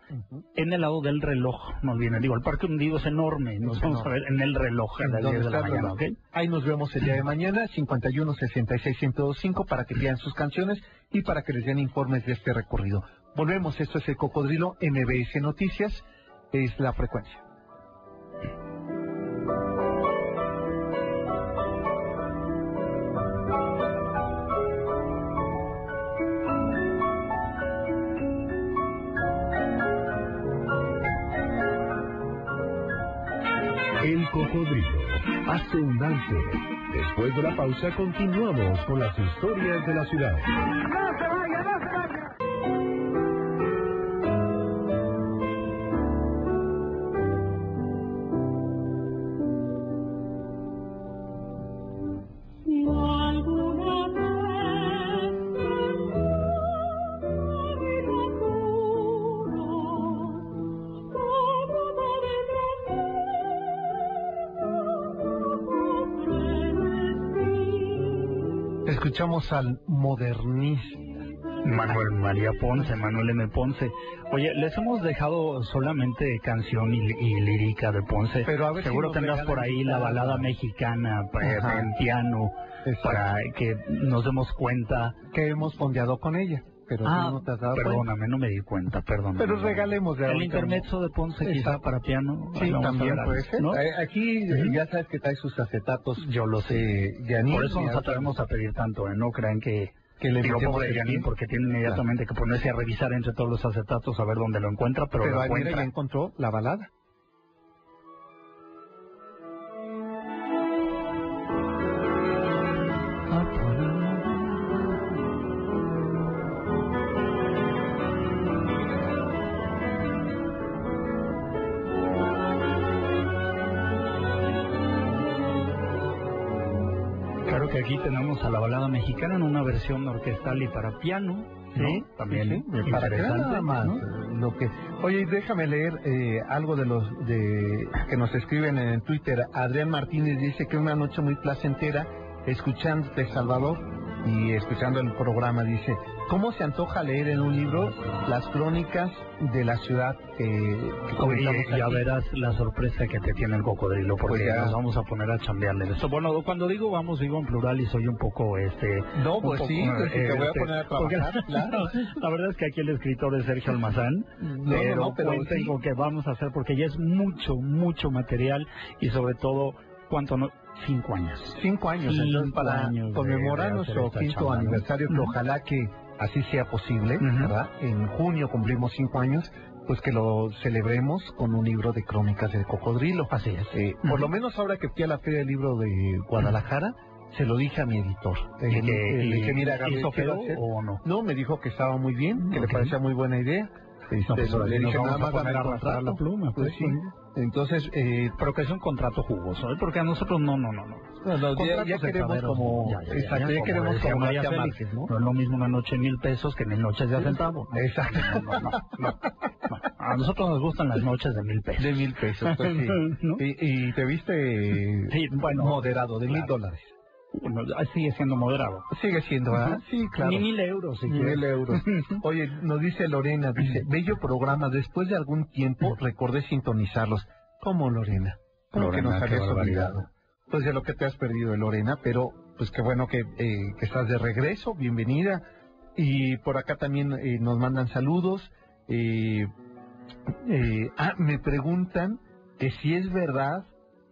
en el lado del reloj, no olviden, digo, el Parque Hundido es enorme, nos vamos a ver en el reloj a las 10 de la. Ahí nos vemos el día de mañana, 51 66 105, para que vean sus canciones y para que les den informes de este recorrido. Volvemos, esto es el Cocodrilo MBS Noticias, es la frecuencia. Hace un dance. Después de la pausa continuamos con las historias de la ciudad. Escuchamos al modernista. Manuel María Ponce, Manuel M. Ponce. Oye, les hemos dejado solamente canción y, y lírica de Ponce. Pero a ver si Seguro tendrás por ahí la balada mexicana pa- Ajá. en piano Exacto. para que nos demos cuenta. que hemos fondeado con ella, pero tú no te has dado cuenta. perdóname, no me di cuenta, perdón. Pero regalemos de El intermezzo de Ponce quizá para piano. Sí, también puede ser. ¿no? Eh, Aquí eh, Ujú. ya sabes que trae sus acetatos. Yo lo sé. eh, Yanin, Por eso nos atrevemos a pedir tanto, ¿eh? No crean que... que le Digo, pobre pie. porque tiene inmediatamente que ponerse a revisar entre todos los acetatos a ver dónde lo encuentra, pero, Pero lo encuentra. encontró la balada. Aquí tenemos a la balada mexicana en una versión orquestal y para piano, ¿no? Sí, También sí, sí, interesante, nada más ¿no? lo que oye déjame leer eh, algo de los de que nos escriben en el Twitter Adrián Martínez dice que una noche muy placentera escuchándote Salvador y escuchando el programa dice cómo se antoja leer en un libro las crónicas de la ciudad que, que comentamos ya verás la sorpresa que te tiene el cocodrilo, porque Pues ya. nos vamos a poner a chambearle esto. Bueno, cuando digo vamos, digo en plural y soy un poco, este... no pues poco, sí pues sí, te voy a este, poner a porque- trabajar claro La verdad es que aquí el escritor es Sergio Almazán, no, pero, no, pero sí. que vamos a hacer, porque ya es mucho, mucho material y sobre todo, ¿cuánto no? Cinco años. Cinco años, Cinco entonces para años conmemorar nuestro quinto aniversario, que ojalá que así sea posible. ¿verdad? En junio cumplimos cinco años, pues que lo celebremos con un libro de crónicas del cocodrilo. Así es. Eh, Por lo menos ahora que fui a la Feria del Libro de Guadalajara, se lo dije a mi editor. ¿Y Eh, que- le y- dije, mira, Gabriel, ¿hizo quiero feo hacer- o no? No, me dijo que estaba muy bien, que Ok. le parecía muy buena idea. Este, No, pues le dije, nada a más a el la pluma, Pues pues, sí. Entonces, eh, Pero que es un contrato jugoso, ¿eh? porque a nosotros no, no, no, no. ya, ya queremos como, ya, ya, ya, exacto, ya queremos como María Félix, ¿no? No es lo mismo una noche en mil pesos que mil noches de centavo. ¿no? Exacto. No, no. A nosotros nos gustan las noches de mil pesos. De mil pesos, pues sí. Y, y te viste Sí, bueno, moderado, de mil dólares. Bueno, sigue siendo moderado. Sigue siendo, ¿verdad? Sí, claro. Ni mil euros, si mil euros. Oye, nos dice Lorena, dice, bello programa, después de algún tiempo recordé sintonizarlos. ¿Cómo, Lorena? ¿Cómo que Lorena, nos qué habías olvidado? Pues de lo que te has perdido, Lorena, pero pues qué bueno que, eh, que estás de regreso, bienvenida. Y por acá también eh, nos mandan saludos. Eh, eh, ah, me preguntan que si es verdad,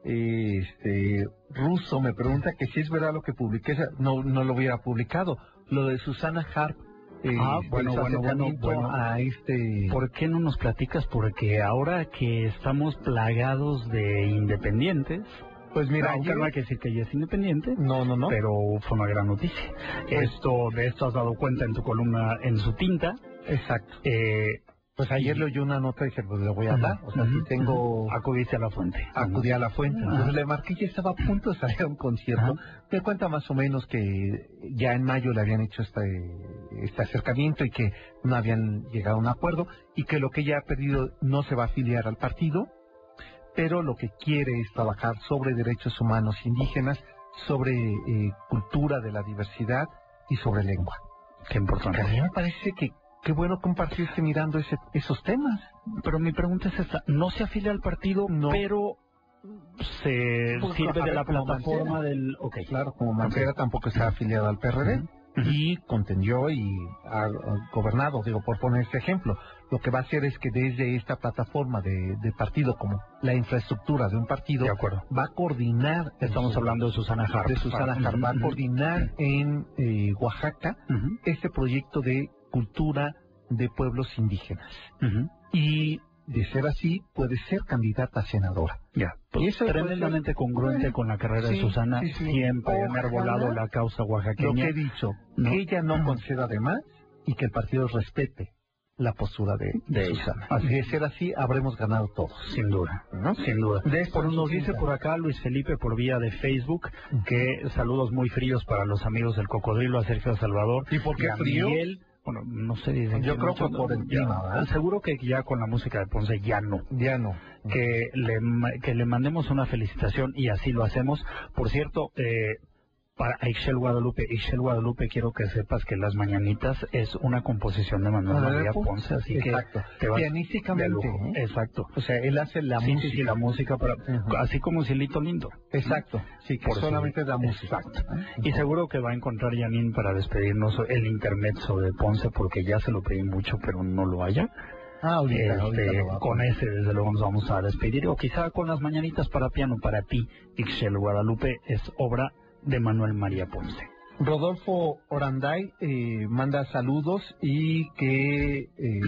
este, Russo me pregunta que si es verdad lo que publiqué, no, no lo hubiera publicado, lo de Susana Harp. eh, Ah, bueno, bueno, bueno, bueno. a este ¿Por qué no nos platicas? Porque ahora que estamos plagados de independientes, pues mira aunque no hay que decir que ella es independiente, no no no pero fue una gran noticia. Pues- Esto, de esto has dado cuenta en tu columna, en su tinta. exacto Eh, pues ayer le oyó una nota y dije pues le voy a hablar o sea si tengo. Acudiste a la fuente. acudí a la fuente. Entonces le marqué y estaba a punto de salir a un concierto. Me cuenta más o menos que ya en mayo le habían hecho este este acercamiento y que no habían llegado a un acuerdo y que lo que ella ha pedido no se va a afiliar al partido pero lo que quiere es trabajar sobre derechos humanos indígenas sobre eh, cultura de la diversidad y sobre lengua. Qué importante. que a mí me parece que qué bueno compartirse mirando ese, esos temas. Pero mi pregunta es esta, no se afilia al partido, No. pero se Pues, sirve de la plataforma Mancera. del... Ok, Claro, como Mancera tampoco está afiliado al PRD y contendió y ha, gobernado, digo, por poner este ejemplo. Lo que va a hacer es que desde esta plataforma de, de partido, como la infraestructura de un partido, de acuerdo. va a coordinar, Estamos hablando de Susana Harp. de Susana Harp, va a coordinar en eh, Oaxaca este proyecto de cultura de pueblos indígenas. ujú. Y de ser así, puede ser candidata a senadora. Ya, Y pues, eso puede tremendamente congruente Bueno, con la carrera de sí, Susana, sí, sí. siempre han Ojalá arbolado la causa Lo que oaxaqueña. he dicho, No. que ella no conceda de más y que el partido respete la postura de, De de. Susana. Así de ser así, habremos ganado todos. Sin duda, ¿no? sin duda. De esto nos dice por acá Luis Felipe por vía de Facebook que saludos muy fríos para los amigos del Cocodrilo, a Sergio Salvador. ¿Y por qué a frío? Miguel. Bueno, no sé, dicen Yo creo que no, por el ¿verdad? Seguro que ya con la música de Ponce ya no. Ya no. Que le, que le mandemos una felicitación y así lo hacemos. Por cierto, eh, para Ixchel Guadalupe, Ixchel Guadalupe, quiero que sepas que Las Mañanitas es una composición de Manuel Ah, María pues, Ponce, así Exacto. que te vas de Pianísticamente. lujo. ¿eh? Exacto. O sea, él hace la sí, música. sí, sí, la música para, así como Silito Lindo. Exacto. Sí, que Por solamente la música. Exacto. ¿eh? Y seguro que va a encontrar Janine para despedirnos el intermezzo de Ponce porque ya se lo pedí mucho, pero no lo haya. Ah, ahorita, Este, ahorita con ese desde luego nos vamos a despedir o quizá con las mañanitas para piano para ti, Ixchel Guadalupe es obra de Manuel María Ponce. Rodolfo Oranday eh, manda saludos y que eh,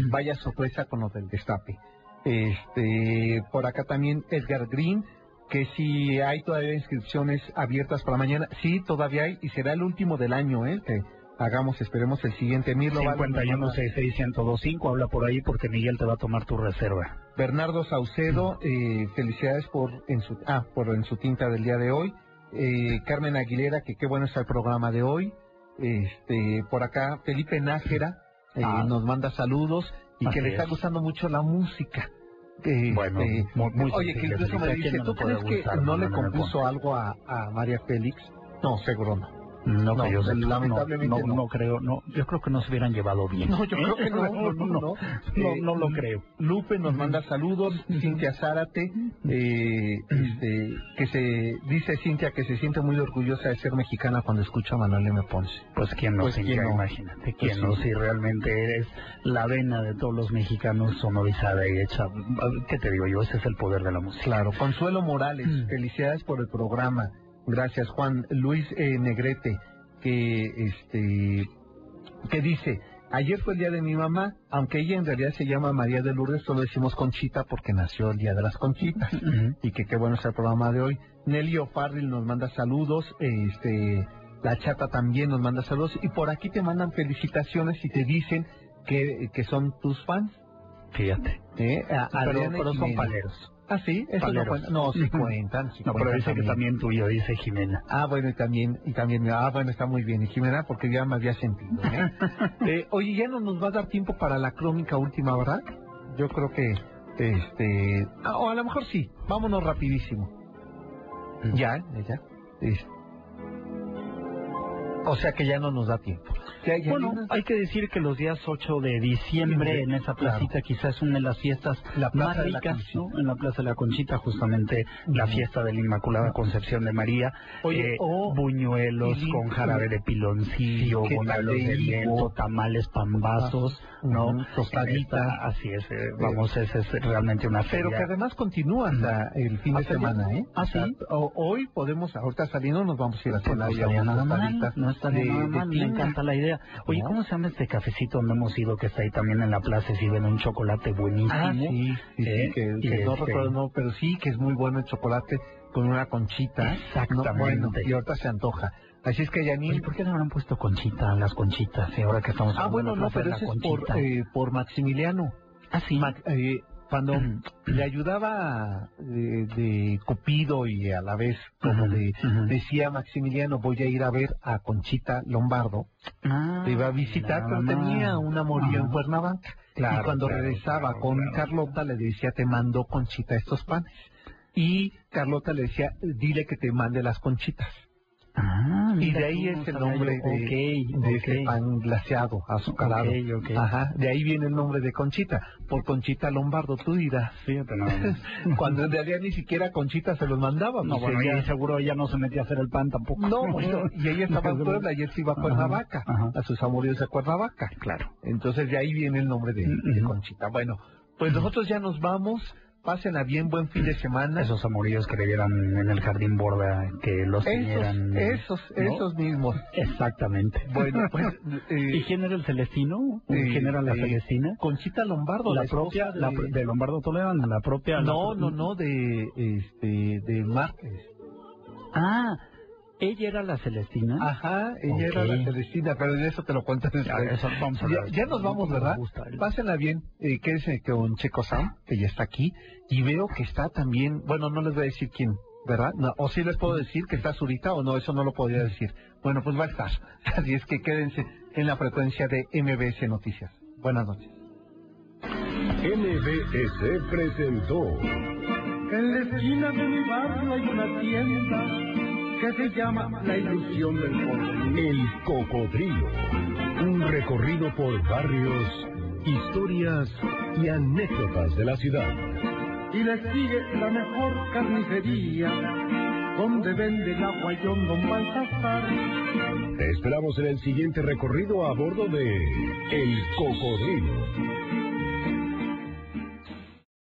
vaya sorpresa con lo del destape. Este, por acá también Edgar Green, que si hay todavía inscripciones abiertas para mañana, sí, todavía hay y será el último del año, ¿eh? Que hagamos, esperemos el siguiente. Mirlo Vale nos manda- 51661025 habla por ahí porque Miguel te va a tomar tu reserva. Bernardo Saucedo, eh, felicidades por en su ah, por en su tinta del día de hoy. Eh, Carmen Aguilera, que qué bueno está el programa de hoy. Este, por acá Felipe Nájera eh, Ah. nos manda saludos y Así que le está es. gustando mucho la música. Este, Bueno, muy- muy oye, que incluso me ¿a quién dice, ¿tú crees que no le compuso algo a, a María Félix? No, seguro no. No, No, que yo lamentablemente no, no. no creo, no, yo creo que no se hubieran llevado bien. No, yo creo que no, no, no, no. no, Eh, no lo creo. Lupe nos manda saludos, Cintia Zárate, eh, este, que se dice Cintia que se siente muy orgullosa de ser mexicana cuando escucha a Manuel M. Ponce. Pues quién no, Pues, Cintia, ¿quién no? imagínate, quién Pues, no, si realmente eres la vena de todos los mexicanos sonorizada y hecha, ¿qué te digo yo? Ese es el poder de la música. Claro, Consuelo Morales, Mm. felicidades por el programa. Gracias, Juan. Luis eh, Negrete, que este que dice, ayer fue el día de mi mamá, aunque ella en realidad se llama María de Lourdes, solo decimos Conchita porque nació el día de las Conchitas. Y que qué bueno es el programa de hoy. Nelly O'Farrill nos manda saludos, este, la chata también nos manda saludos y por aquí te mandan felicitaciones y te dicen que, que son tus fans. Fíjate. ¿eh? A- Pero, pero son paleros. Ah, sí, eso no Paleros. cuenta. No, sí cuentan. sí No, pero cuentan dice que también tuyo, dice Jimena. Ah, bueno, y también, y también, ah, bueno, está muy bien. Y Jimena, porque ya me había sentido, ¿eh? Eh, Oye, ya no nos va a dar tiempo para la crónica última, ¿verdad? Yo creo que, este, ah, o a lo mejor sí. Vámonos rapidísimo. Ya, ya. Es- O sea que ya no nos da tiempo. Ya, ya, Bueno, hay que decir que los días 8 de diciembre en esa placita quizás es una de las fiestas La Plaza más de la ricas. ¿no? En la Plaza de la Conchita, justamente la fiesta de la Inmaculada Concepción de María. Oye, eh, oh, buñuelos y- con jarabe de piloncillo, Sí, ¿qué tal buñuelos de viento, tamales, pambazos, ¿no? Ujú, tostadita. Esta- así es, eh, vamos, esa es realmente una Pero feria. que además continúa hasta el fin de semana, ¿eh? Ah, O ¿sí? hoy podemos, ahorita saliendo nos vamos a ir a Pues hacer no estaría unas nada mal, no estaría de- nada mal, me encanta la idea. Oye, ¿No? ¿cómo se llama este cafecito donde hemos ido que está ahí también en la plaza y sirven un chocolate buenísimo? Ah, sí, sí, sí, Eh, que, y que no este- recuerdo, no, pero sí que es muy bueno el chocolate con una conchita. Exactamente. No, bueno, y ahorita se antoja. Así es que Oye, Janine... ¿por qué le habrán puesto conchita las conchitas? Y ahora que estamos Ah, bueno, no, pero eso es por, eh, por Maximiliano. ah, sí. Ma- eh, cuando le ayudaba de, de Cupido y a la vez como de, ujú. decía Maximiliano, voy a ir a ver a Conchita Lombardo. Ah, Te iba a visitar, pero tenía un amorío en. Cuernavaca. Claro, y cuando claro, regresaba claro, con. Carlota le decía, te mando Conchita estos panes. Y Carlota le decía, dile que te mande las conchitas. Ah, Ah, y de ahí es el no nombre de, Ok, de ese pan glaseado, azucarado. Ajá, de ahí viene el nombre de Conchita, por Conchita Lombardo, tú dirás. Fíjate. Cuando en realidad ni siquiera Conchita se los mandaba. No, bueno, ella- y seguro ella no se metía a hacer el pan tampoco. No, bueno, y ella estaba en Puebla y él se iba a Cuernavaca, Ajá, ajá. a sus amoríos de Cuernavaca. Claro. Entonces de ahí viene el nombre de, de. Conchita. Bueno, pues nosotros ya nos vamos, pásenla bien, buen fin de semana. Esos amoríos que le dieran en el jardín borda, que los esos, tenieran. esos, ¿no? esos mismos. Exactamente. Bueno, pues... eh, ¿Y quién era el Celestino? eh, ¿Quién era la eh, Celestina? Conchita Lombardo, La propia, de... la de Lombardo Toledano, la propia... la No, pro- no, no, de, este, de Márquez. Ah, ella era la Celestina. Ajá, ella era la Celestina, pero de eso te lo cuento después. Ya, eso vamos a Ya, ya nos vamos, Me ¿verdad? Pásenla bien, eh, quédense con Checo Sam, que ya está aquí, y veo que está también, bueno, no les voy a decir quién, ¿verdad? No, o sí les puedo decir que está Zurita o no, eso no lo podría decir. Bueno, pues va a estar. Así es que quédense en la frecuencia de MBS Noticias. Buenas noches. MBS presentó En la esquina de mi barrio hay una tienda que se llama La Ilusión del Porvenir. El Cocodrilo. Un recorrido por barrios, historias y anécdotas de la ciudad. Y le sigue la mejor carnicería donde vende el aguayón don Baltasar. Te esperamos en el siguiente recorrido a bordo de El Cocodrilo.